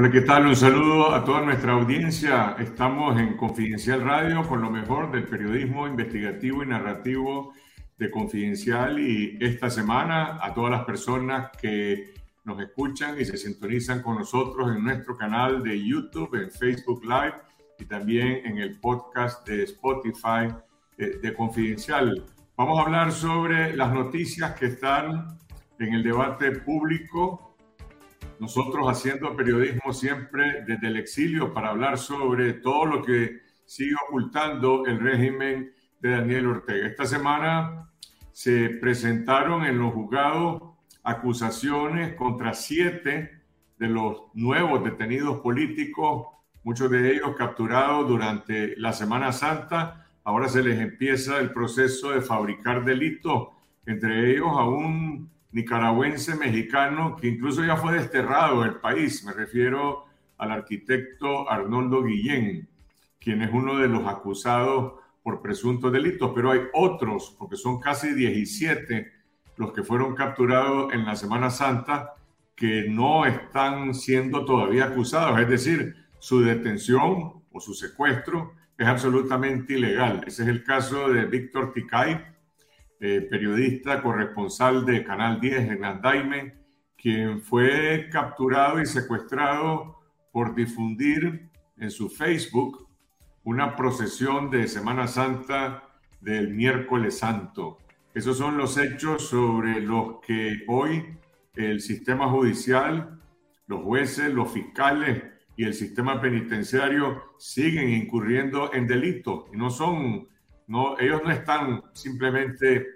Hola, ¿qué tal? Un saludo a toda nuestra audiencia. Estamos en Confidencial Radio con lo mejor del periodismo investigativo y narrativo de Confidencial y esta semana a todas las personas que nos escuchan y se sintonizan con nosotros en nuestro canal de YouTube, en Facebook Live y también en el podcast de Spotify de, de Confidencial. Vamos a hablar sobre las noticias que están en el debate público nosotros haciendo periodismo siempre desde el exilio para hablar sobre todo lo que sigue ocultando el régimen de Daniel Ortega. Esta semana se presentaron en los juzgados acusaciones contra siete de los nuevos detenidos políticos, muchos de ellos capturados durante la Semana Santa. Ahora se les empieza el proceso de fabricar delitos, entre ellos a un nicaragüense mexicano que incluso ya fue desterrado del país. Me refiero al arquitecto Arnoldo Guillén, quien es uno de los acusados por presuntos delitos, pero hay otros, porque son casi 17 los que fueron capturados en la Semana Santa, que no están siendo todavía acusados, es decir, su detención o su secuestro es absolutamente ilegal. Ese es el caso de Víctor Ticay, eh, periodista corresponsal de Canal 10 en Andaime, quien fue capturado y secuestrado por difundir en su Facebook una procesión de Semana Santa del miércoles santo. Esos son los hechos sobre los que hoy el sistema judicial, los jueces, los fiscales y el sistema penitenciario siguen incurriendo en delitos y no son no, ellos no están simplemente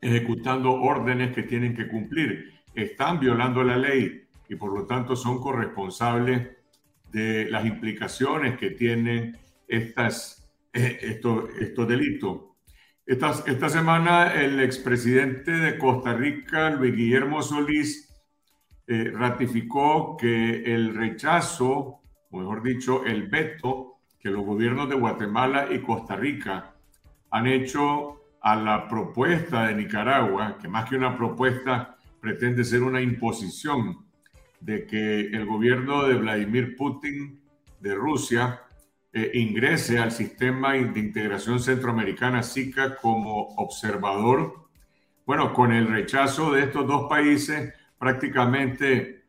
ejecutando órdenes que tienen que cumplir, están violando la ley y por lo tanto son corresponsables de las implicaciones que tienen estas, eh, estos, estos delitos. Esta, esta semana el expresidente de Costa Rica, Luis Guillermo Solís, eh, ratificó que el rechazo, o mejor dicho, el veto que los gobiernos de Guatemala y Costa Rica han hecho a la propuesta de Nicaragua, que más que una propuesta pretende ser una imposición de que el gobierno de Vladimir Putin de Rusia eh, ingrese al sistema de integración centroamericana SICA como observador. Bueno, con el rechazo de estos dos países, prácticamente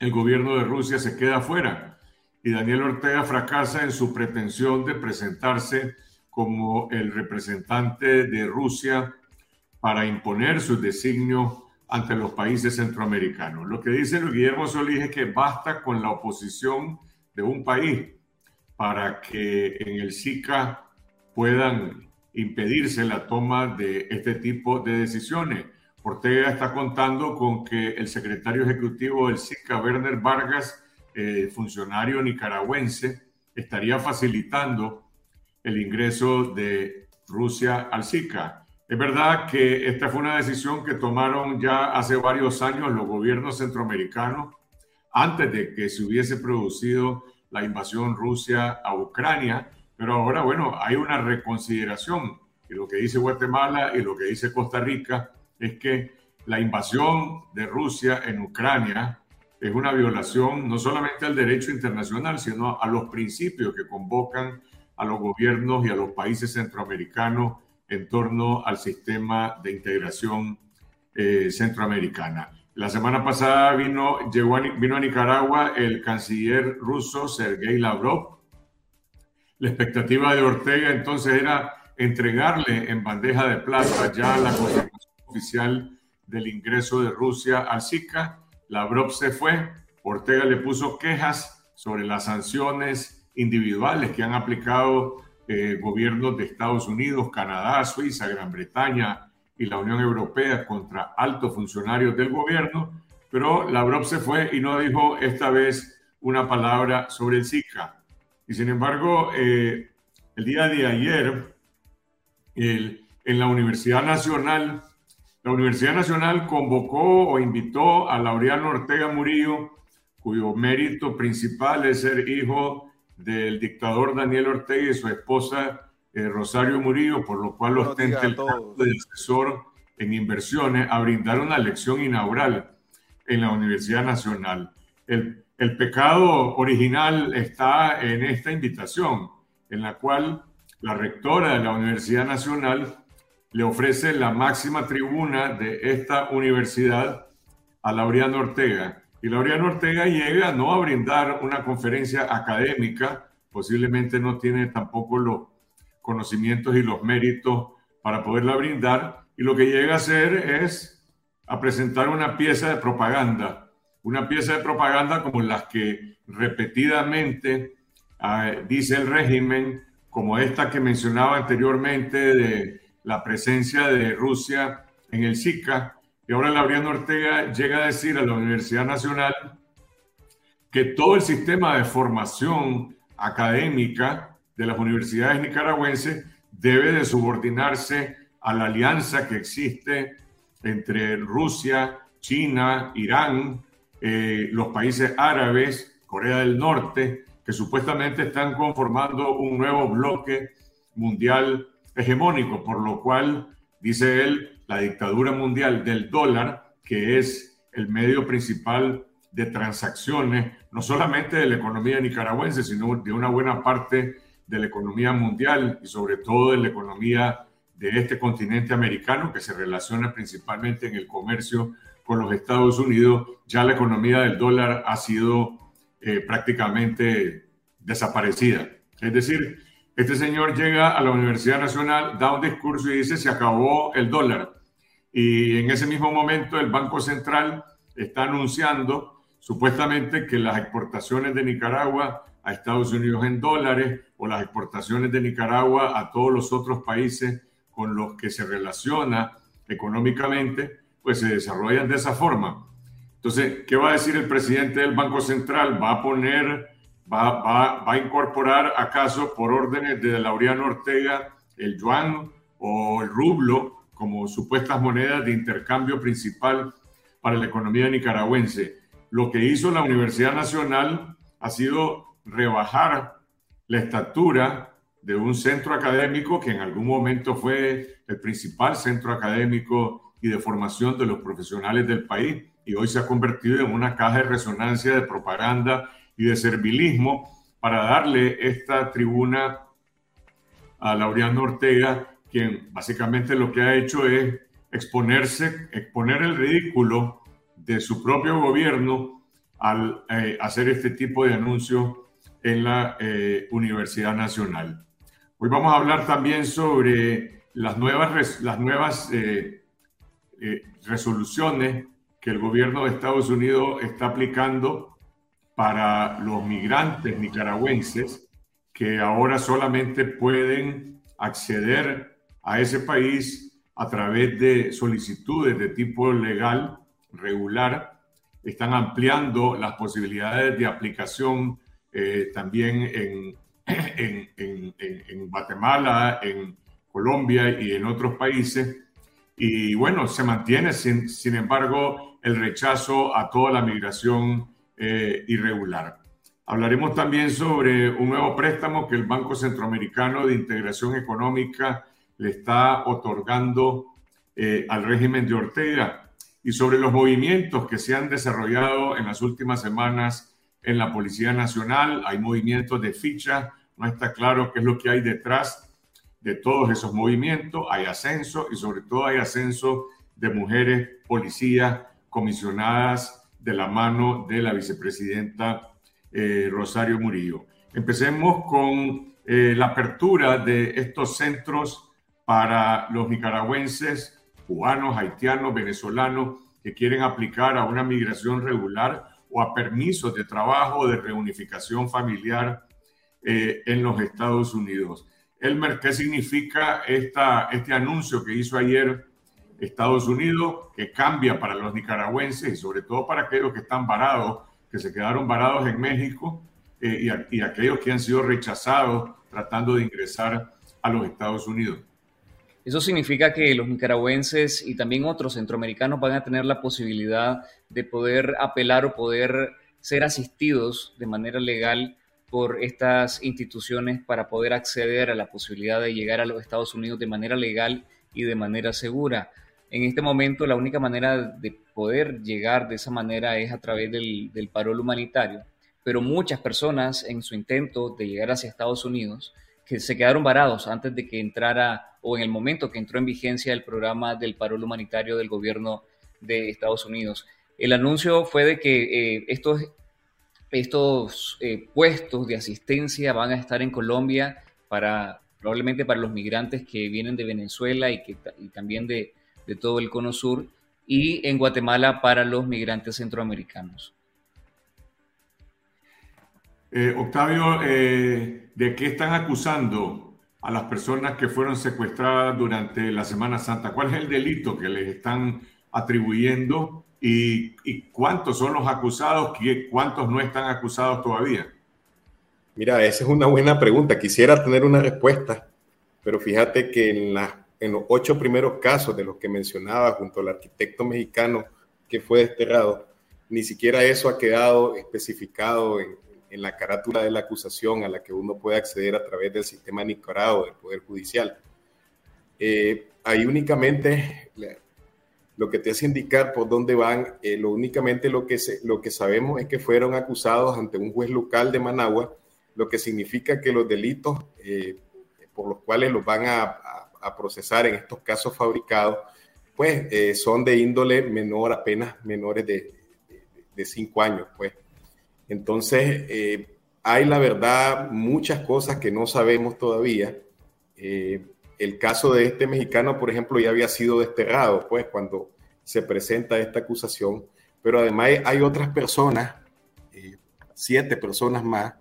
el gobierno de Rusia se queda fuera y Daniel Ortega fracasa en su pretensión de presentarse como el representante de Rusia para imponer sus designios ante los países centroamericanos. Lo que dice Guillermo Solís es que basta con la oposición de un país para que en el SICA puedan impedirse la toma de este tipo de decisiones. Ortega está contando con que el secretario ejecutivo del SICA, Werner Vargas, eh, funcionario nicaragüense, estaría facilitando el ingreso de Rusia al SICA. Es verdad que esta fue una decisión que tomaron ya hace varios años los gobiernos centroamericanos antes de que se hubiese producido la invasión Rusia a Ucrania, pero ahora, bueno, hay una reconsideración. Y lo que dice Guatemala y lo que dice Costa Rica es que la invasión de Rusia en Ucrania es una violación no solamente al derecho internacional, sino a los principios que convocan a los gobiernos y a los países centroamericanos en torno al sistema de integración eh, centroamericana. La semana pasada vino, llegó a, vino a Nicaragua el canciller ruso Sergei Lavrov. La expectativa de Ortega entonces era entregarle en bandeja de plata ya la confirmación oficial del ingreso de Rusia al SICA. Lavrov se fue, Ortega le puso quejas sobre las sanciones individuales que han aplicado eh, gobiernos de Estados Unidos, Canadá, Suiza, Gran Bretaña y la Unión Europea contra altos funcionarios del gobierno, pero Lavrov se fue y no dijo esta vez una palabra sobre el Zika. Y sin embargo, eh, el día de ayer, en la Universidad Nacional, la Universidad Nacional convocó o invitó a Laureano Ortega Murillo, cuyo mérito principal es ser hijo del dictador Daniel Ortega y su esposa eh, Rosario Murillo, por lo cual ostenta el cargo de asesor en inversiones, a brindar una lección inaugural en la Universidad Nacional. El, el pecado original está en esta invitación, en la cual la rectora de la Universidad Nacional le ofrece la máxima tribuna de esta universidad a Laureano Ortega. Y Laureano Ortega llega no a brindar una conferencia académica, posiblemente no tiene tampoco los conocimientos y los méritos para poderla brindar, y lo que llega a hacer es a presentar una pieza de propaganda. Una pieza de propaganda como las que repetidamente ah, dice el régimen, como esta que mencionaba anteriormente de la presencia de Rusia en el SICA, y ahora Laureano Ortega llega a decir a la Universidad Nacional que todo el sistema de formación académica de las universidades nicaragüenses debe de subordinarse a la alianza que existe entre Rusia, China, Irán, eh, los países árabes, Corea del Norte, que supuestamente están conformando un nuevo bloque mundial hegemónico, por lo cual, dice él, la dictadura mundial del dólar, que es el medio principal de transacciones, no solamente de la economía nicaragüense, sino de una buena parte de la economía mundial y sobre todo de la economía de este continente americano, que se relaciona principalmente en el comercio con los Estados Unidos, ya la economía del dólar ha sido eh, prácticamente desaparecida. Es decir, este señor llega a la Universidad Nacional, da un discurso y dice se acabó el dólar. Y en ese mismo momento el Banco Central está anunciando supuestamente que las exportaciones de Nicaragua a Estados Unidos en dólares o las exportaciones de Nicaragua a todos los otros países con los que se relaciona económicamente pues se desarrollan de esa forma. Entonces, ¿qué va a decir el presidente del Banco Central? ¿Va a poner, va, va, a incorporar acaso por órdenes de Laureano Ortega el yuan o el rublo como supuestas monedas de intercambio principal para la economía nicaragüense? Lo que hizo la Universidad Nacional ha sido rebajar la estatura de un centro académico que en algún momento fue el principal centro académico y de formación de los profesionales del país y hoy se ha convertido en una caja de resonancia de propaganda y de servilismo para darle esta tribuna a Laureano Ortega, quien básicamente lo que ha hecho es exponerse, exponer el ridículo de su propio gobierno al eh, hacer este tipo de anuncios en la eh, Universidad Nacional. Hoy vamos a hablar también sobre las nuevas, las nuevas eh, eh, resoluciones que el gobierno de Estados Unidos está aplicando para los migrantes nicaragüenses que ahora solamente pueden acceder a ese país a través de solicitudes de tipo legal, regular. Están ampliando las posibilidades de aplicación eh, también en, en, en Guatemala, en Colombia y en otros países y bueno, se mantiene, sin, sin embargo, el rechazo a toda la migración eh, irregular. Hablaremos también sobre un nuevo préstamo que el Banco Centroamericano de Integración Económica le está otorgando eh, al régimen de Ortega y sobre los movimientos que se han desarrollado en las últimas semanas en la Policía Nacional. Hay movimientos de ficha, no está claro qué es lo que hay detrás de todos esos movimientos, hay ascenso y sobre todo hay ascenso de mujeres policías comisionadas de la mano de la vicepresidenta eh, Rosario Murillo. Empecemos con eh, la apertura de estos centros para los nicaragüenses, cubanos, haitianos, venezolanos que quieren aplicar a una migración regular o a permisos de trabajo de reunificación familiar eh, en los Estados Unidos. Elmer, ¿qué significa esta, este anuncio que hizo ayer Estados Unidos, que cambia para los nicaragüenses y sobre todo para aquellos que están varados, que se quedaron varados en México eh, y, y aquellos que han sido rechazados tratando de ingresar a los Estados Unidos? Eso significa que los nicaragüenses y también otros centroamericanos van a tener la posibilidad de poder apelar o poder ser asistidos de manera legal por estas instituciones para poder acceder a la posibilidad de llegar a los Estados Unidos de manera legal y de manera segura. En este momento la única manera de poder llegar de esa manera es a través del, parol humanitario, pero muchas personas en su intento de llegar hacia Estados Unidos que se quedaron varados antes de que entrara o en el momento que entró en vigencia el programa del paro humanitario del gobierno de Estados Unidos. El anuncio fue de que eh, estos, estos eh, puestos de asistencia van a estar en Colombia para probablemente para los migrantes que vienen de Venezuela y, que, y también de, de todo el cono sur, y en Guatemala para los migrantes centroamericanos. Eh, Octavio, eh, ¿de qué están acusando a las personas que fueron secuestradas durante la Semana Santa? ¿Cuál es el delito que les están atribuyendo y, cuántos son los acusados? ¿Cuántos no están acusados todavía? Mira, esa es una buena pregunta. Quisiera tener una respuesta, pero fíjate que en, en los ocho primeros casos de los que mencionaba junto al arquitecto mexicano que fue desterrado, ni siquiera eso ha quedado especificado en, en la carátula de la acusación a la que uno puede acceder a través del sistema Nicaragua del Poder Judicial. Eh, ahí únicamente lo que te hace indicar por dónde van, eh, lo únicamente lo que, lo que sabemos es que fueron acusados ante un juez local de Managua, lo que significa que los delitos eh, por los cuales los van a, procesar en estos casos fabricados, pues son de índole menor, apenas menores de, de, de cinco años, pues. Entonces, eh, hay la verdad muchas cosas que no sabemos todavía. Eh, el caso de este mexicano, por ejemplo, ya había sido desterrado, pues, cuando se presenta esta acusación, pero además hay otras personas, eh, siete personas más,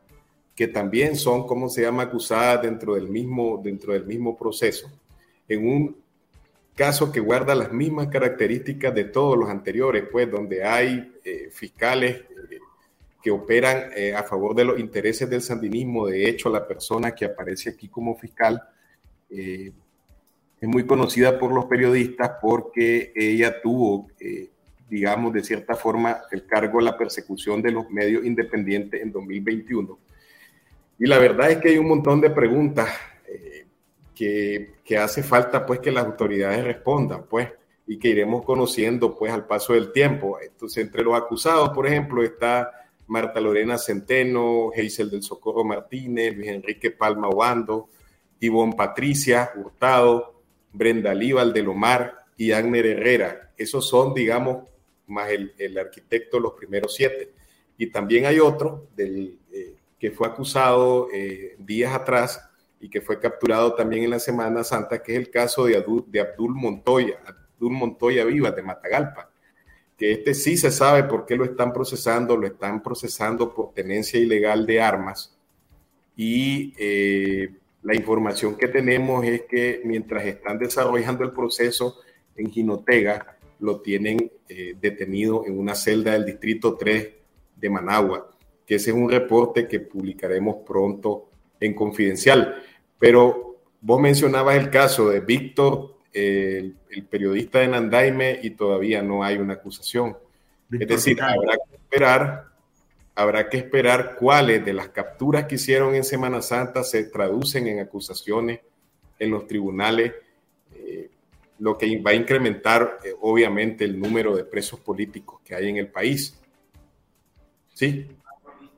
que también son, ¿cómo se llama?, acusadas dentro del mismo, dentro del mismo proceso, en un caso que guarda las mismas características de todos los anteriores, pues, donde hay fiscales que operan eh, a favor de los intereses del sandinismo. De hecho, la persona que aparece aquí como fiscal eh, es muy conocida por los periodistas porque ella tuvo, eh, digamos, de cierta forma, el cargo de la persecución de los medios independientes en 2021. Y la verdad es que hay un montón de preguntas que, que, hace falta, pues, que las autoridades respondan, pues, y que iremos conociendo, pues, al paso del tiempo. Entonces, entre los acusados, por ejemplo, está Marta Lorena Centeno, Geisel del Socorro Martínez, Luis Enrique Palma Obando, Ivonne Patricia Hurtado, Brenda Líbal de Lomar y Agner Herrera. Esos son, digamos, más el, arquitecto, los primeros siete. Y también hay otro del, eh, que fue acusado eh, días atrás y que fue capturado también en la Semana Santa, que es el caso de, de Abdul Montoya, Abdul Montoya Vivas de Matagalpa que este sí se sabe por qué lo están procesando, lo están procesando por tenencia ilegal de armas y eh, la información que tenemos es que mientras están desarrollando el proceso en Jinotega, lo tienen eh, detenido en una celda del Distrito 3 de Managua, que ese es un reporte que publicaremos pronto en Confidencial. Pero vos mencionabas el caso de Víctor el, periodista de Nandaime y todavía no hay una acusación. es decir, habrá que esperar, habrá que esperar cuáles de las capturas que hicieron en Semana Santa se traducen en acusaciones en los tribunales, eh, lo que va a incrementar eh, obviamente el número de presos políticos que hay en el país. Sí.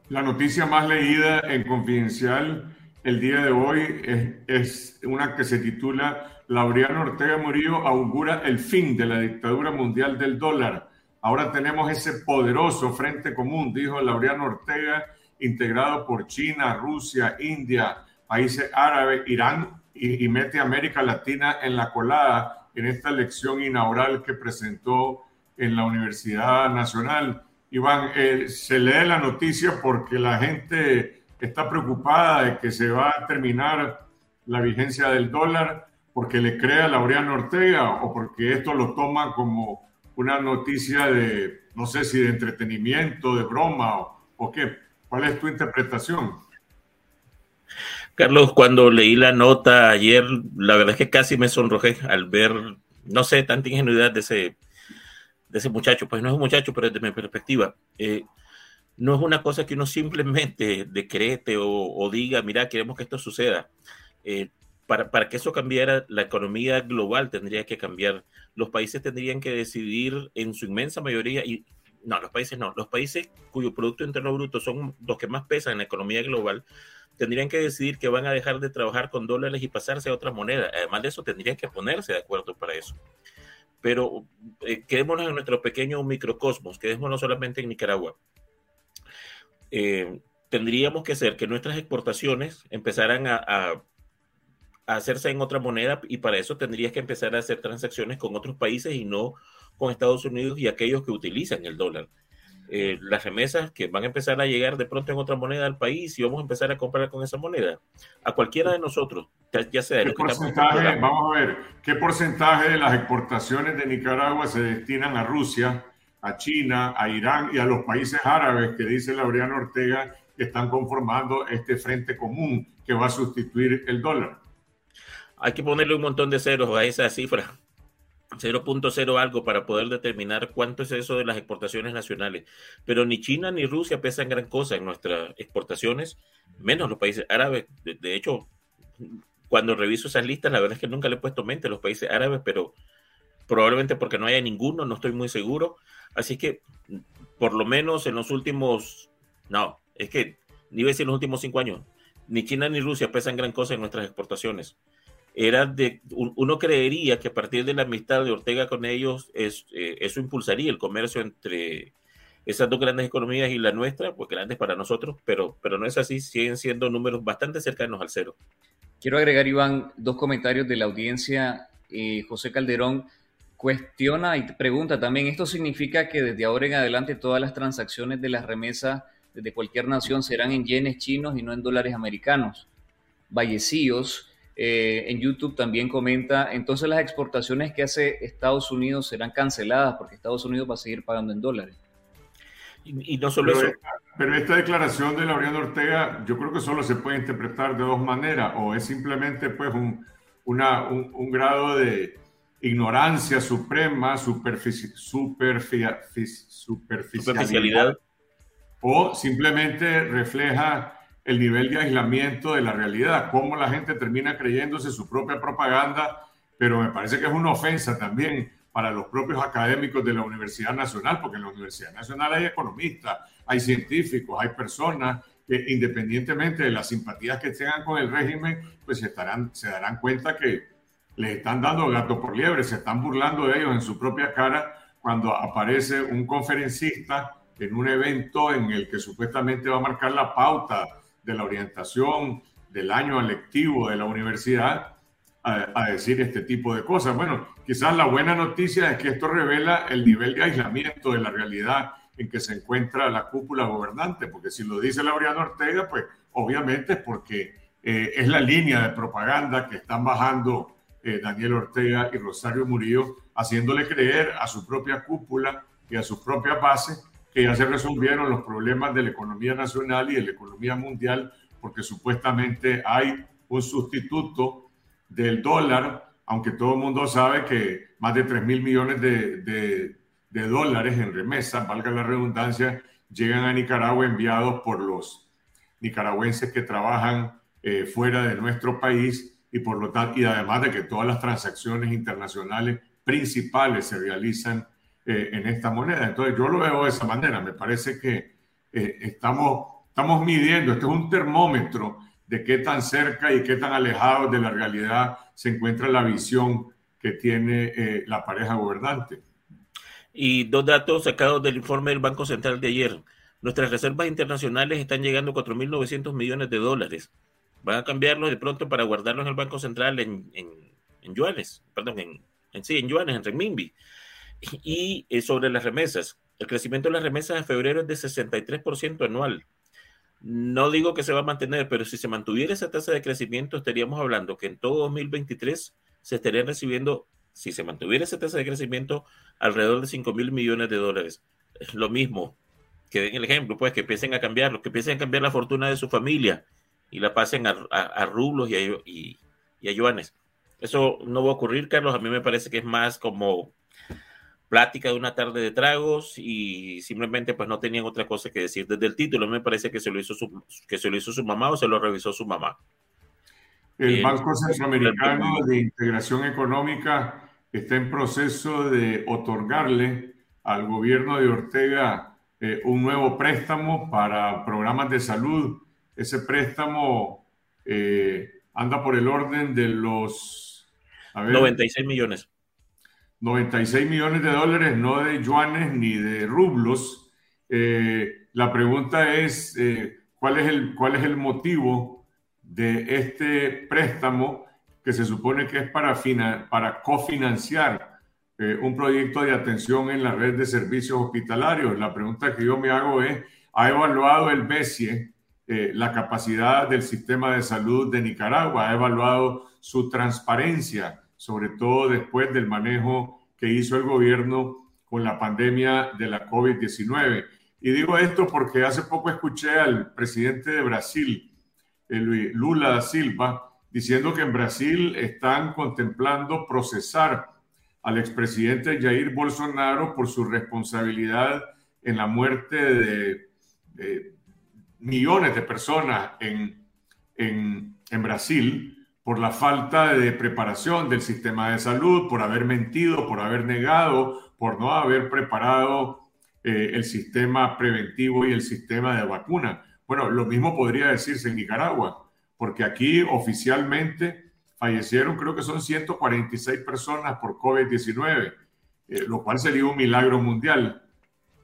La noticia más leída en Confidencial el día de hoy es, es una que se titula Laureano Ortega Murillo augura el fin de la dictadura mundial del dólar. Ahora tenemos ese poderoso frente común, dijo Laureano Ortega, integrado por China, Rusia, India, países árabes, Irán y, mete a América Latina en la colada en esta elección inaugural que presentó en la Universidad Nacional. Iván, eh, se lee la noticia porque la gente está preocupada de que se va a terminar la vigencia del dólar porque le crea a Laureano Ortega o porque esto lo toma como una noticia de, no sé si de entretenimiento, de broma o, qué. ¿Cuál es tu interpretación? Carlos, cuando leí la nota ayer, la verdad es que casi me sonrojé al ver, no sé, tanta ingenuidad de ese, de ese muchacho. Pues no es un muchacho, pero desde mi perspectiva. Eh, no es una cosa que uno simplemente decrete o, diga, mira, queremos que esto suceda. Eh, para, que eso cambiara, la economía global tendría que cambiar. Los países tendrían que decidir en su inmensa mayoría, y no, los países no, los países cuyo Producto Interno Bruto son los que más pesan en la economía global, tendrían que decidir que van a dejar de trabajar con dólares y pasarse a otra moneda. Además de eso, tendrían que ponerse de acuerdo para eso. Pero eh, quedémonos en nuestro pequeño microcosmos, quedémonos solamente en Nicaragua. Eh, tendríamos que hacer que nuestras exportaciones empezaran a, hacerse en otra moneda y para eso tendrías que empezar a hacer transacciones con otros países y no con Estados Unidos y aquellos que utilizan el dólar. Eh, las remesas que van a empezar a llegar de pronto en otra moneda al país y vamos a empezar a comprar con esa moneda. A cualquiera de nosotros, ya, sea ¿Qué porcentaje, vamos a ver, ¿qué porcentaje de las exportaciones de Nicaragua se destinan a Rusia, a China, a Irán y a los países árabes que dice Laureano Ortega que están conformando este frente común que va a sustituir el dólar? Hay que ponerle un montón de ceros a esa cifra. 0.0 algo para poder determinar cuánto es eso de las exportaciones nacionales. Pero ni China ni Rusia pesan gran cosa en nuestras exportaciones, menos los países árabes. De, hecho, cuando reviso esas listas, la verdad es que nunca le he puesto mente a los países árabes, pero probablemente porque no haya ninguno, no estoy muy seguro. Así que, por lo menos en los últimos, no, es que, ni a decir los últimos cinco años, ni China ni Rusia pesan gran cosa en nuestras exportaciones era de, uno creería que a partir de la amistad de Ortega con ellos, es, eh, eso impulsaría el comercio entre esas dos grandes economías y la nuestra, pues grandes para nosotros, pero, pero no es así, siguen siendo números bastante cercanos al cero. Quiero agregar, Iván, dos comentarios de la audiencia. Eh, José Calderón cuestiona y pregunta también, ¿esto significa que desde ahora en adelante todas las transacciones de las remesas desde cualquier nación serán en yenes chinos y no en dólares americanos? Vallecillos eh, en YouTube también comenta, entonces las exportaciones que hace Estados Unidos serán canceladas porque Estados Unidos va a seguir pagando en dólares. Y, no solo pero, eso. Pero esta declaración de Laureano Ortega, yo creo que solo se puede interpretar de dos maneras, o es simplemente pues un, una, un, grado de ignorancia suprema, superficialidad, superficialidad, o simplemente refleja el nivel de aislamiento de la realidad, cómo la gente termina creyéndose su propia propaganda, pero me parece que es una ofensa también para los propios académicos de la Universidad Nacional, porque en la Universidad Nacional hay economistas, hay científicos, hay personas que independientemente de las simpatías que tengan con el régimen, pues estarán, se darán cuenta que les están dando gato por liebre, se están burlando de ellos en su propia cara cuando aparece un conferencista en un evento en el que supuestamente va a marcar la pauta de la orientación del año lectivo de la universidad a, decir este tipo de cosas. Bueno, quizás la buena noticia es que esto revela el nivel de aislamiento de la realidad en que se encuentra la cúpula gobernante, porque si lo dice Laureano Ortega, pues obviamente es porque eh, es la línea de propaganda que están bajando eh, Daniel Ortega y Rosario Murillo, haciéndole creer a su propia cúpula y a sus propias bases que ya se resolvieron los problemas de la economía nacional y de la economía mundial, porque supuestamente hay un sustituto del dólar, aunque todo el mundo sabe que más de 3 mil millones de, de, dólares en remesas, valga la redundancia, llegan a Nicaragua enviados por los nicaragüenses que trabajan eh, fuera de nuestro país y por lo tanto, y además de que todas las transacciones internacionales principales se realizan eh, en esta moneda. Entonces yo lo veo de esa manera. Me parece que eh, estamos, estamos midiendo, este es un termómetro de qué tan cerca y qué tan alejado de la realidad se encuentra la visión que tiene eh, la pareja gobernante. Y dos datos sacados del informe del Banco Central de ayer. Nuestras reservas internacionales están llegando a 4.900 millones de dólares. Van a cambiarlos de pronto para guardarlos en el Banco Central en, en, en yuanes, perdón, en, en, sí, en yuanes, en renminbi. Y eh, sobre las remesas, el crecimiento de las remesas en febrero es de 63% anual. No digo que se va a mantener, pero si se mantuviera esa tasa de crecimiento, estaríamos hablando que en todo 2023 se estarían recibiendo, si se mantuviera esa tasa de crecimiento, alrededor de 5 mil millones de dólares. Es lo mismo. Que den el ejemplo, pues, que empiecen a cambiarlo, que empiecen a cambiar la fortuna de su familia y la pasen a, rublos y a, y a yuanes. Eso no va a ocurrir, Carlos. A mí me parece que es más como plática de una tarde de tragos y simplemente pues no tenían otra cosa que decir. Desde el título me parece que se lo hizo su, que se lo hizo su mamá o se lo revisó su mamá. El eh, Banco Centroamericano de Integración Económica está en proceso de otorgarle al gobierno de Ortega eh, un nuevo préstamo para programas de salud. Ese préstamo eh, anda por el orden de los... 96 millones. 96 millones de dólares, no de yuanes ni de rublos. Eh, la pregunta es, ¿cuál, es el, ¿cuál es el motivo de este préstamo que se supone que es para, para cofinanciar eh, un proyecto de atención en la red de servicios hospitalarios. La pregunta que yo me hago es, ¿ha evaluado el BESIE eh, la capacidad del sistema de salud de Nicaragua? ¿Ha evaluado su transparencia, sobre todo después del manejo que hizo el gobierno con la pandemia de la COVID-19? Y digo esto porque hace poco escuché al presidente de Brasil, Lula da Silva, diciendo que en Brasil están contemplando procesar al expresidente Jair Bolsonaro por su responsabilidad en la muerte de, millones de personas en, en, en, Brasil por la falta de preparación del sistema de salud, por haber mentido, por haber negado, por no haber preparado eh, el sistema preventivo y el sistema de vacuna. Bueno, lo mismo podría decirse en Nicaragua porque aquí oficialmente fallecieron, creo que son 146 personas por COVID-19, eh, lo cual sería un milagro mundial.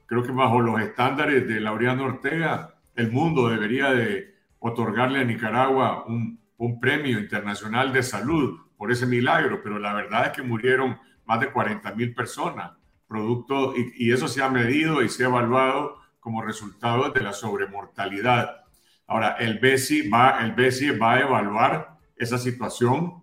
Creo que bajo los estándares de Laureano Ortega, el mundo debería de otorgarle a Nicaragua un, un premio internacional de salud por ese milagro, pero la verdad es que murieron más de 40 mil personas, producto, y, eso se ha medido y se ha evaluado como resultado de la sobremortalidad. Ahora, el BESI va, el BESI va a evaluar esa situación.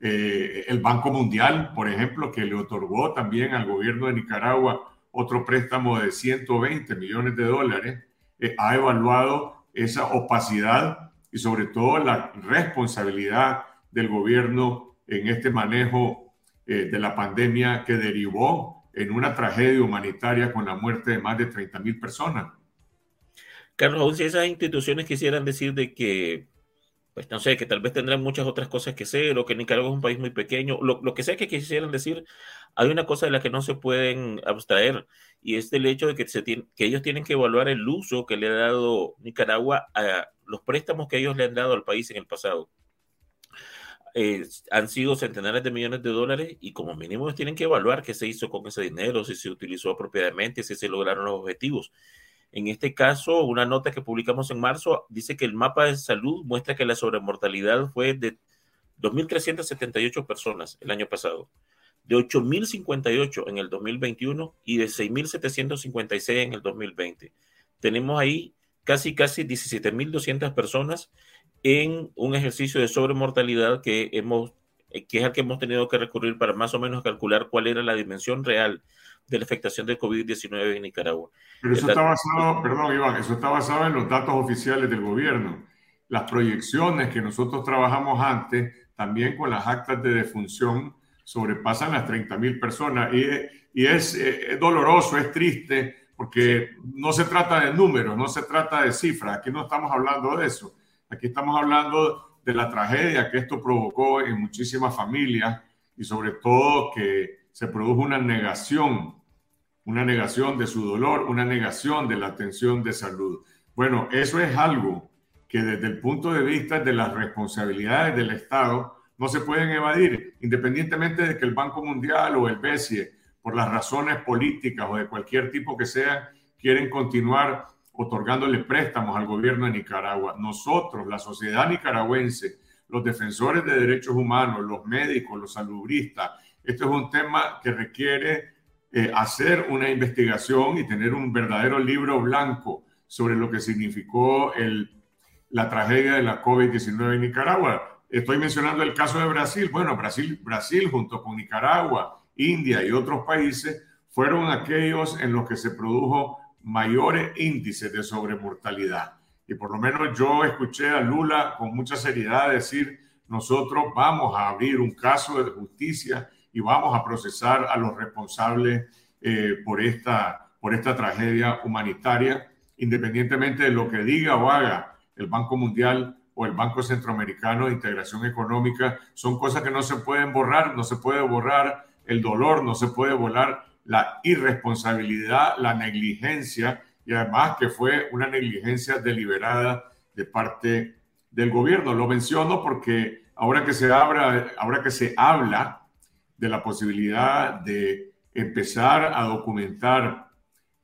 Eh, el Banco Mundial, por ejemplo, que le otorgó también al gobierno de Nicaragua otro préstamo de 120 millones de dólares, eh, ha evaluado esa opacidad y sobre todo la responsabilidad del gobierno en este manejo eh, de la pandemia que derivó en una tragedia humanitaria con la muerte de más de 30 mil personas. Carlos, aún si esas instituciones quisieran decir de que, pues no sé, que tal vez tendrán muchas otras cosas que hacer o que Nicaragua es un país muy pequeño, lo, que sea que quisieran decir, hay una cosa de la que no se pueden abstraer y es el hecho de que, se que ellos tienen que evaluar el uso que le ha dado Nicaragua a los préstamos que ellos le han dado al país en el pasado. Eh, han sido centenares de millones de dólares y como mínimo tienen que evaluar qué se hizo con ese dinero, si se utilizó apropiadamente, si se lograron los objetivos. En este caso, una nota que publicamos en marzo dice que el mapa de salud muestra que la sobremortalidad fue de 2.378 personas el año pasado, de 8.058 en el 2021 y de 6.756 en el 2020. Tenemos ahí casi, casi 17.200 personas en un ejercicio de sobremortalidad que hemos que es al que hemos tenido que recurrir para más o menos calcular cuál era la dimensión real de la afectación de COVID-19 en Nicaragua. Pero eso está basado, perdón Iván, eso está basado en los datos oficiales del gobierno. Las proyecciones que nosotros trabajamos antes, también con las actas de defunción, sobrepasan las 30 mil personas. Y, y es, es, doloroso, es triste, porque no se trata de números, no se trata de cifras. Aquí no estamos hablando de eso. Aquí estamos hablando de la tragedia que esto provocó en muchísimas familias y sobre todo que se produjo una negación una negación de su dolor, una negación de la atención de salud. Bueno, eso es algo que desde el punto de vista de las responsabilidades del Estado no se pueden evadir, independientemente de que el Banco Mundial o el BESIE, por las razones políticas o de cualquier tipo que sea, quieren continuar otorgándole préstamos al gobierno de Nicaragua. Nosotros, la sociedad nicaragüense, los defensores de derechos humanos, los médicos, los salubristas, esto es un tema que requiere eh, hacer una investigación y tener un verdadero libro blanco sobre lo que significó el, la tragedia de la COVID-19 en Nicaragua. Estoy mencionando el caso de Brasil. Bueno, Brasil, Brasil junto con Nicaragua, India y otros países fueron aquellos en los que se produjo mayores índices de sobremortalidad. Y por lo menos yo escuché a Lula con mucha seriedad decir, nosotros vamos a abrir un caso de justicia y vamos a procesar a los responsables eh, por, esta, por esta tragedia humanitaria, independientemente de lo que diga o haga el Banco Mundial o el Banco Centroamericano de Integración Económica, son cosas que no se pueden borrar, no se puede borrar el dolor, no se puede borrar la irresponsabilidad, la negligencia y además que fue una negligencia deliberada de parte del gobierno. Lo menciono porque ahora que se, abra, ahora que se habla de la posibilidad de empezar a documentar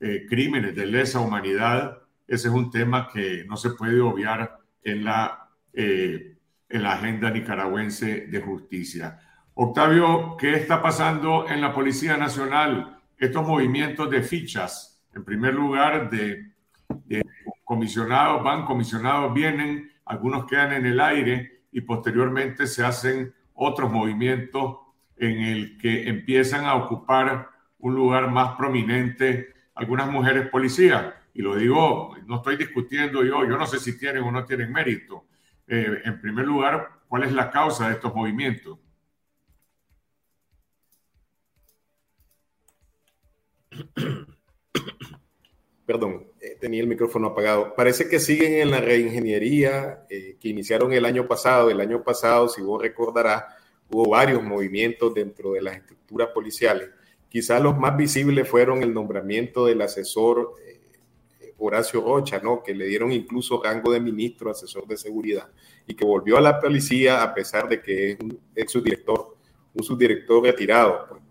eh, crímenes de lesa humanidad, ese es un tema que no se puede obviar en la, eh, en la agenda nicaragüense de justicia. Octavio, ¿qué está pasando en la Policía Nacional? Estos movimientos de fichas, en primer lugar, de, comisionados, van comisionados, vienen, algunos quedan en el aire y posteriormente se hacen otros movimientos en el que empiezan a ocupar un lugar más prominente algunas mujeres policías. Y lo digo, no estoy discutiendo yo, yo no sé si tienen o no tienen mérito. Eh, en primer lugar, ¿cuál es la causa de estos movimientos? Perdón, eh, tenía el micrófono apagado. Parece que siguen en la reingeniería eh, que iniciaron el año pasado. El año pasado, si vos recordarás, hubo varios movimientos dentro de las estructuras policiales. Quizás los más visibles fueron el nombramiento del asesor eh, Horacio Rocha, ¿no? que le dieron incluso rango de ministro, asesor de seguridad, y que volvió a la policía a pesar de que es un ex subdirector, un subdirector retirado. Pues.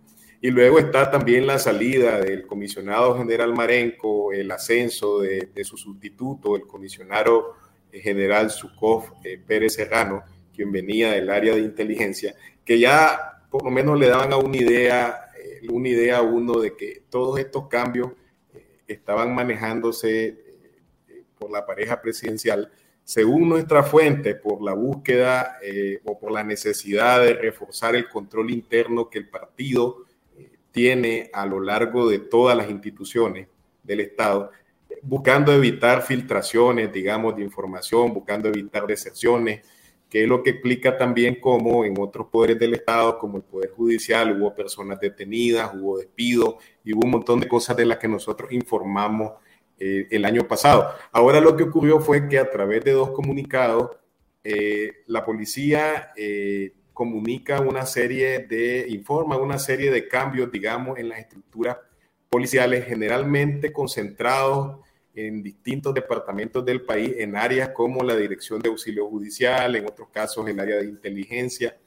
Y luego está también la salida del comisionado general Marenco, el ascenso de, su sustituto, el comisionado general Sukov eh, Pérez Serrano, quien venía del área de inteligencia, que ya por lo menos le daban a una idea, eh, una idea a uno de que todos estos cambios eh, estaban manejándose por la pareja presidencial, según nuestra fuente, por la búsqueda o por la necesidad de reforzar el control interno que el partido tiene a lo largo de todas las instituciones del Estado, buscando evitar filtraciones, digamos, de información, buscando evitar deserciones, que es lo que explica también cómo en otros poderes del Estado, como el Poder Judicial, hubo personas detenidas, hubo despidos y hubo un montón de cosas de las que nosotros informamos eh, el año pasado. Ahora lo que ocurrió fue que a través de dos comunicados, eh, la policía eh, comunica una serie de, informa una serie de cambios, digamos, en las estructuras policiales, generalmente concentrados en distintos departamentos del país, en áreas como la Dirección de Auxilio Judicial, en otros casos el área de inteligencia,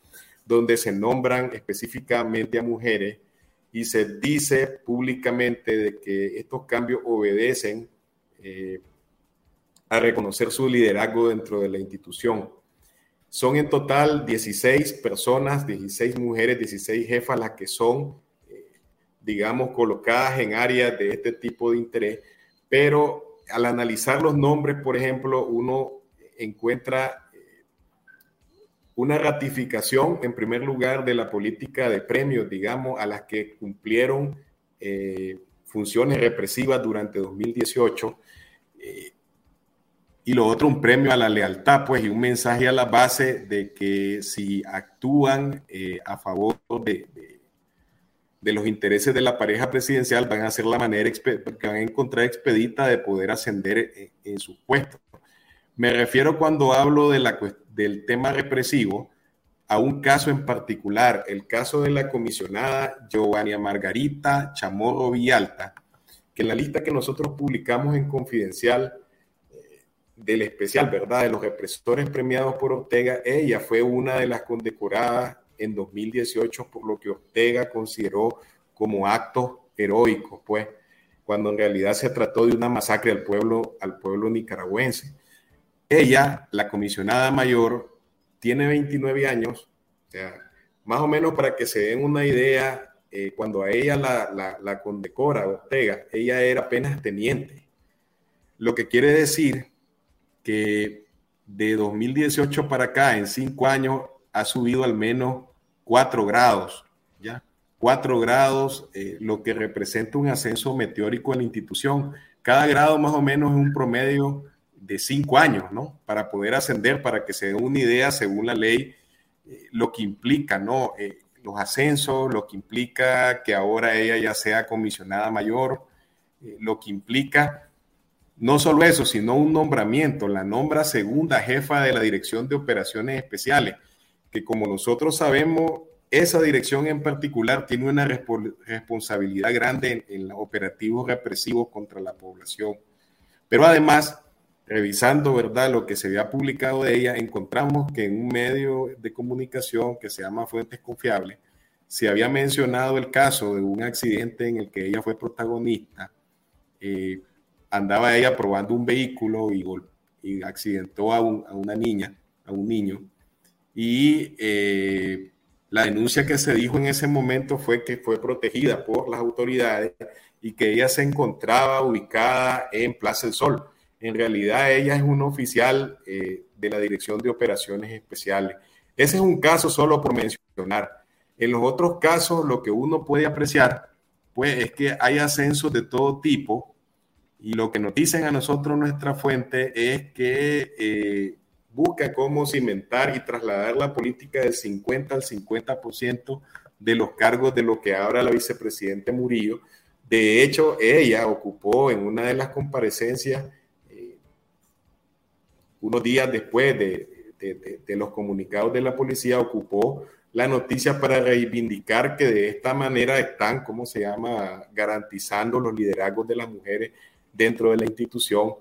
donde se nombran específicamente a mujeres y se dice públicamente de que estos cambios obedecen eh, a reconocer su liderazgo dentro de la institución. Son en total 16 personas, 16 mujeres, 16 jefas las que son, eh, digamos, colocadas en áreas de este tipo de interés, pero al analizar los nombres, por ejemplo, uno encuentra eh, una ratificación, en primer lugar, de la política de premios, digamos, a las que cumplieron eh, funciones represivas durante 2018 y lo otro, un premio a la lealtad, pues, y un mensaje a la base de que si actúan eh, a favor de, de, los intereses de la pareja presidencial, van a ser la manera que van a encontrar expedita de poder ascender en, en sus puestos. Me refiero cuando hablo de la, del tema represivo a un caso en particular, el caso de la comisionada Giovanni Margarita Chamorro Villalta, que en la lista que nosotros publicamos en Confidencial, del especial, ¿verdad? De los represores premiados por Ortega, ella fue una de las condecoradas en 2018 por lo que Ortega consideró como actos heroicos, pues, cuando en realidad se trató de una masacre al pueblo, al pueblo nicaragüense. Ella, la comisionada mayor, tiene 29 años, o sea, más o menos para que se den una idea, eh, cuando a ella la, la, la condecora Ortega, ella era apenas teniente. Lo que quiere decir que de 2018 para acá, en cinco años, ha subido al menos cuatro grados, ¿ya? Cuatro grados, eh, lo que representa un ascenso meteórico en la institución. Cada grado más o menos es un promedio de cinco años, ¿no? Para poder ascender, para que se dé una idea según la ley, eh, lo que implica, ¿no? Eh, los ascensos, lo que implica que ahora ella ya sea comisionada mayor, lo que implica no solo eso, sino un nombramiento. La nombra segunda jefa de la Dirección de Operaciones Especiales, que como nosotros sabemos, esa dirección en particular tiene una responsabilidad grande en, en los operativos represivos contra la población. Pero además, revisando ¿verdad? lo que se había publicado de ella, encontramos que en un medio de comunicación que se llama Fuentes Confiables, se había mencionado el caso de un accidente en el que ella fue protagonista. Eh, andaba ella probando un vehículo y, y accidentó a, una niña, a un niño. Y eh, la denuncia que se dijo en ese momento fue que fue protegida por las autoridades y que ella se encontraba ubicada en Plaza del Sol. En realidad ella es una oficial eh, de la Dirección de Operaciones Especiales. Ese es un caso solo por mencionar. En los otros casos lo que uno puede apreciar pues es que hay ascensos de todo tipo y lo que nos dicen a nosotros nuestra fuente es que eh, busca cómo cimentar y trasladar la política del 50 al 50% de los cargos de lo que ahora la vicepresidente Murillo. De hecho, ella ocupó en una de las comparecencias, eh, unos días después de, de, los comunicados de la policía, ocupó la noticia para reivindicar que de esta manera están, ¿cómo se llama?, garantizando los liderazgos de las mujeres dentro de la institución,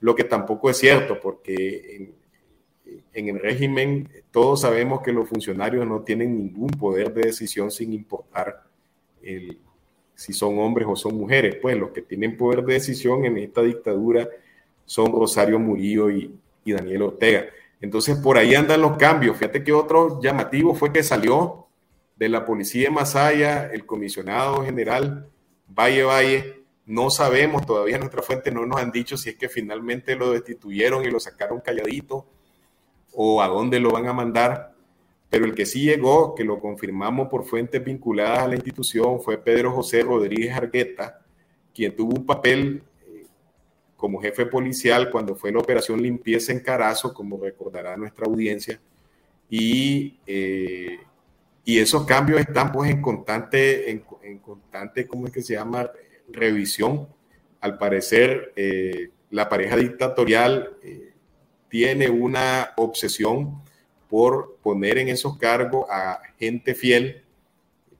lo que tampoco es cierto, porque en, el régimen todos sabemos que los funcionarios no tienen ningún poder de decisión sin importar si son hombres o son mujeres. Pues los que tienen poder de decisión en esta dictadura son Rosario Murillo y, y Daniel Ortega. Entonces por ahí andan los cambios. Fíjate que otro llamativo fue que salió de la policía de Masaya el comisionado general Valle Valle. No sabemos, todavía nuestra fuente no nos han dicho si es que finalmente lo destituyeron y lo sacaron calladito o a dónde lo van a mandar, pero el que sí llegó, que lo confirmamos por fuentes vinculadas a la institución, fue Pedro José Rodríguez Argueta, quien tuvo un papel eh, como jefe policial cuando fue la operación limpieza en Carazo, como recordará nuestra audiencia, y, eh, y esos cambios están pues en constante, en, constante, ¿cómo es que se llama? Revisión. Al parecer, eh, la pareja dictatorial tiene una obsesión por poner en esos cargos a gente fiel,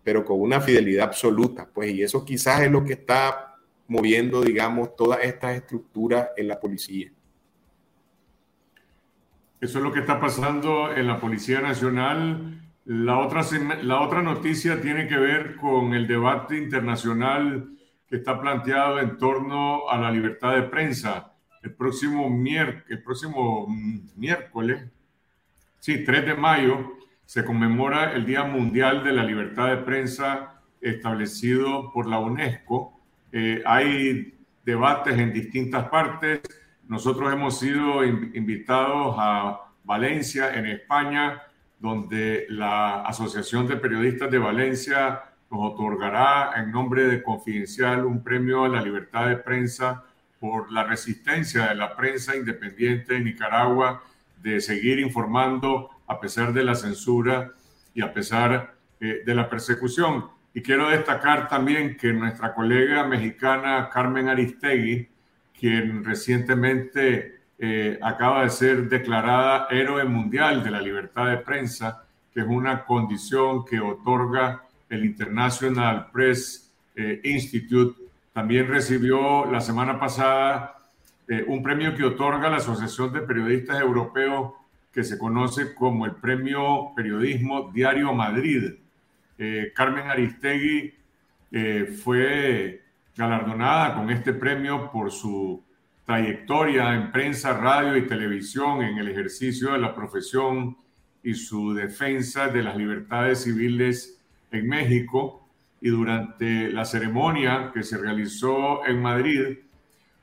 pero con una fidelidad absoluta, pues, y eso quizás es lo que está moviendo, digamos, todas estas estructuras en la policía. Eso es lo que está pasando en la Policía Nacional. La otra, la otra noticia tiene que ver con el debate internacional que está planteado en torno a la libertad de prensa el próximo, el próximo miércoles, sí, 3 de mayo, se conmemora el Día Mundial de la Libertad de Prensa establecido por la UNESCO. Eh, hay debates en distintas partes. Nosotros hemos sido invitados a Valencia, en España, donde la Asociación de Periodistas de Valencia nos otorgará en nombre de Confidencial un premio a la libertad de prensa por la resistencia de la prensa independiente en Nicaragua de seguir informando a pesar de la censura y a pesar eh, de la persecución. Y quiero destacar también que nuestra colega mexicana Carmen Aristegui, quien recientemente eh, acaba de ser declarada héroe mundial de la libertad de prensa, que es una condición que otorga el International Press eh, Institute también recibió la semana pasada eh, un premio que otorga la Asociación de Periodistas Europeos que se conoce como el Premio Periodismo Diario Madrid. Eh, Carmen Aristegui fue galardonada con este premio por su trayectoria en prensa, radio y televisión en el ejercicio de la profesión y su defensa de las libertades civiles en México y durante la ceremonia que se realizó en Madrid,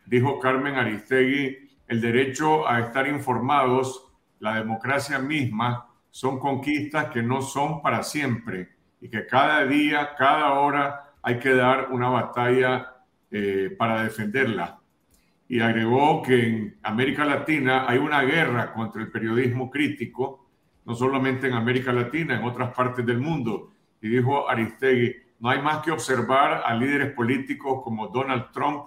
dijo Carmen Aristegui, el derecho a estar informados, la democracia misma, son conquistas que no son para siempre y que cada día, cada hora hay que dar una batalla eh, para defenderla. Y agregó que en América Latina hay una guerra contra el periodismo crítico, no solamente en América Latina, en otras partes del mundo. Y dijo Aristegui, no hay más que observar a líderes políticos como Donald Trump,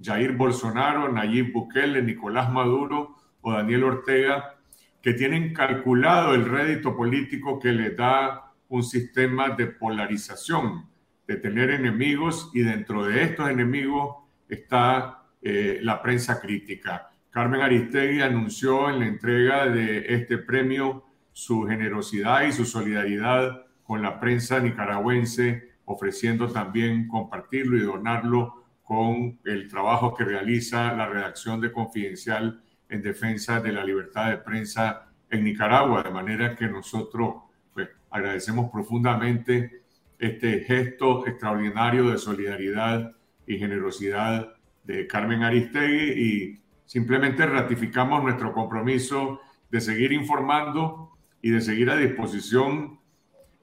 Jair Bolsonaro, Nayib Bukele, Nicolás Maduro o Daniel Ortega, que tienen calculado el rédito político que les da un sistema de polarización, de tener enemigos y dentro de estos enemigos está eh, la prensa crítica. Carmen Aristegui anunció en la entrega de este premio su generosidad y su solidaridad con la prensa nicaragüense, ofreciendo también compartirlo y donarlo con el trabajo que realiza la redacción de Confidencial en defensa de la libertad de prensa en Nicaragua, de manera que nosotros pues, agradecemos profundamente este gesto extraordinario de solidaridad y generosidad de Carmen Aristegui y simplemente ratificamos nuestro compromiso de seguir informando y de seguir a disposición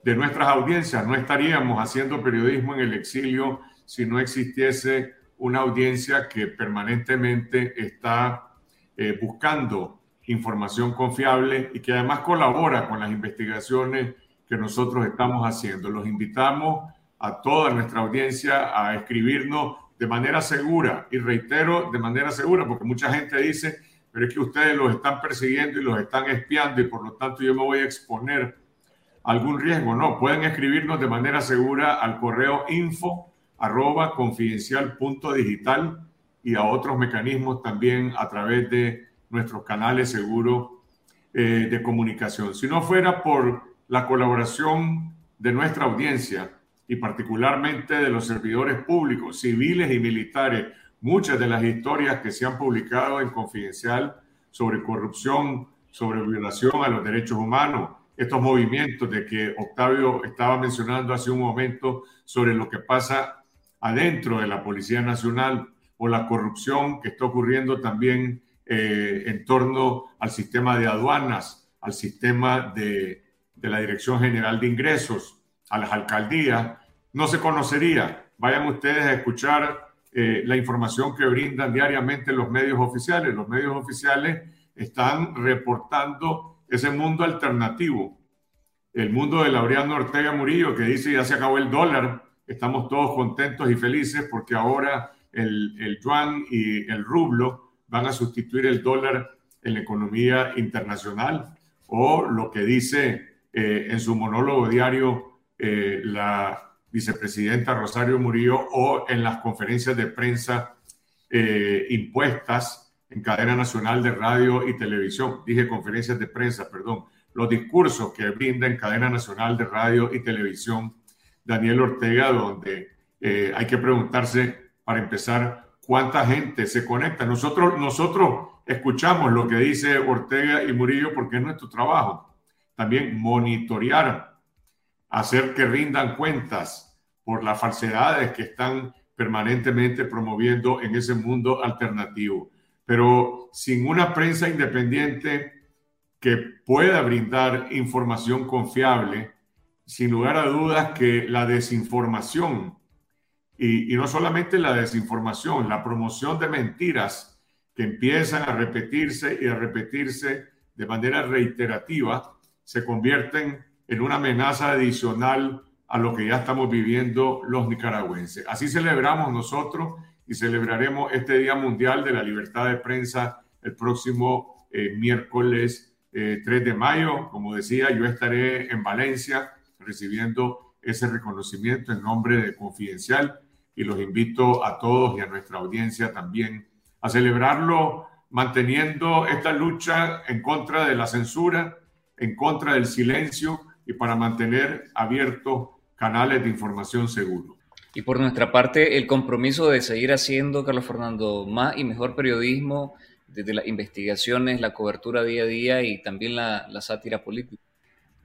de nuestras audiencias. No estaríamos haciendo periodismo en el exilio si no existiese una audiencia que permanentemente está eh, buscando información confiable y que además colabora con las investigaciones que nosotros estamos haciendo. Los invitamos a toda nuestra audiencia a escribirnos de manera segura y reitero de manera segura porque mucha gente dice, pero es que ustedes los están persiguiendo y los están espiando y por lo tanto yo me voy a exponer algún riesgo. No, pueden escribirnos de manera segura al correo info arroba confidencial punto digital y a otros mecanismos también a través de nuestros canales seguros eh, de comunicación. Si no fuera por la colaboración de nuestra audiencia y particularmente de los servidores públicos, civiles y militares, muchas de las historias que se han publicado en Confidencial sobre corrupción, sobre violación a los derechos humanos, estos movimientos de que Octavio estaba mencionando hace un momento sobre lo que pasa adentro de la Policía Nacional o la corrupción que está ocurriendo también eh, en torno al sistema de aduanas, al sistema de, la Dirección General de Ingresos, a las alcaldías, no se conocería. Vayan ustedes a escuchar eh, la información que brindan diariamente los medios oficiales. Los medios oficiales están reportando ese mundo alternativo, el mundo de Laureano Ortega Murillo, que dice ya se acabó el dólar, estamos todos contentos y felices porque ahora el, el yuan y el rublo van a sustituir el dólar en la economía internacional, o lo que dice eh, en su monólogo diario eh, la vicepresidenta Rosario Murillo o en las conferencias de prensa eh, impuestas en cadena nacional de radio y televisión. Dije conferencias de prensa, perdón. Los discursos que brinda en cadena nacional de radio y televisión Daniel Ortega, donde eh, hay que preguntarse, para empezar, cuánta gente se conecta. Nosotros, nosotros escuchamos lo que dice Ortega y Murillo porque es nuestro trabajo. También monitorear, hacer que rindan cuentas por las falsedades que están permanentemente promoviendo en ese mundo alternativo. Pero sin una prensa independiente que pueda brindar información confiable, sin lugar a dudas que la desinformación, y, no solamente la desinformación, la promoción de mentiras que empiezan a repetirse y a repetirse de manera reiterativa, se convierten en una amenaza adicional a lo que ya estamos viviendo los nicaragüenses. Así celebramos nosotros y celebraremos este Día Mundial de la Libertad de Prensa el próximo eh, miércoles 3 eh, de mayo. Como decía, yo estaré en Valencia recibiendo ese reconocimiento en nombre de Confidencial y los invito a todos y a nuestra audiencia también a celebrarlo manteniendo esta lucha en contra de la censura, en contra del silencio y para mantener abiertos canales de información seguros. Y por nuestra parte, el compromiso de seguir haciendo, Carlos Fernando, más y mejor periodismo desde las investigaciones, la cobertura día a día y también la, la sátira política.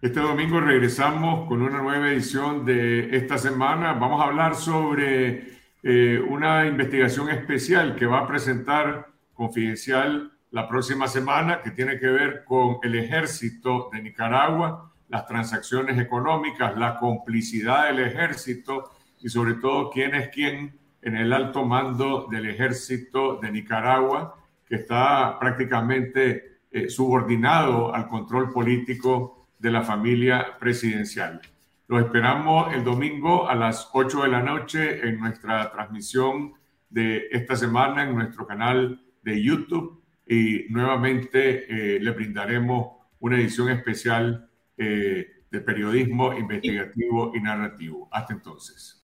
Este domingo regresamos con una nueva edición de esta semana. Vamos a hablar sobre eh, una investigación especial que va a presentar Confidencial la próxima semana, que tiene que ver con el ejército de Nicaragua, las transacciones económicas, la complicidad del ejército y sobre todo quién es quién en el alto mando del ejército de Nicaragua, que está prácticamente eh, subordinado al control político de la familia presidencial. Los esperamos el domingo a las 8 de la noche en nuestra transmisión de esta semana en nuestro canal de YouTube y nuevamente eh, le brindaremos una edición especial eh, de periodismo investigativo y narrativo. Hasta entonces.